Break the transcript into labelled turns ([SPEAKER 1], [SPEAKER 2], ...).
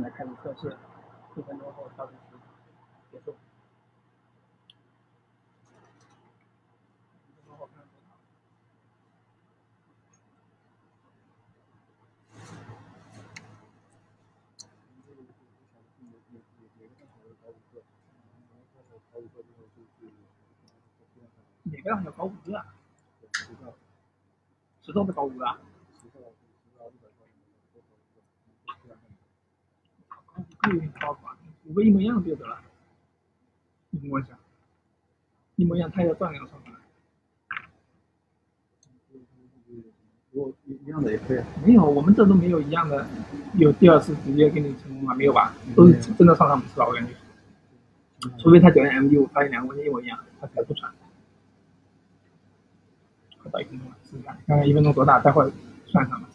[SPEAKER 1] 现在开始测试，一分钟后倒计时结束。个要搞五个啊？石头的搞五个啊？搞五个有点高吧？五个一模一样就得了。你跟我讲，一模一样，他要赚两个算法。
[SPEAKER 2] 如果一一样的也可以啊。
[SPEAKER 1] 没有，我们这都没有一样的，有第二次直接给你成功吗？没有吧？都是真的上上不是吧？我感觉，除非他检验 M D 五发现两个问题一模一样，他才不传。快到一分钟了，试一下，看看一分钟多大，待会儿算上吧。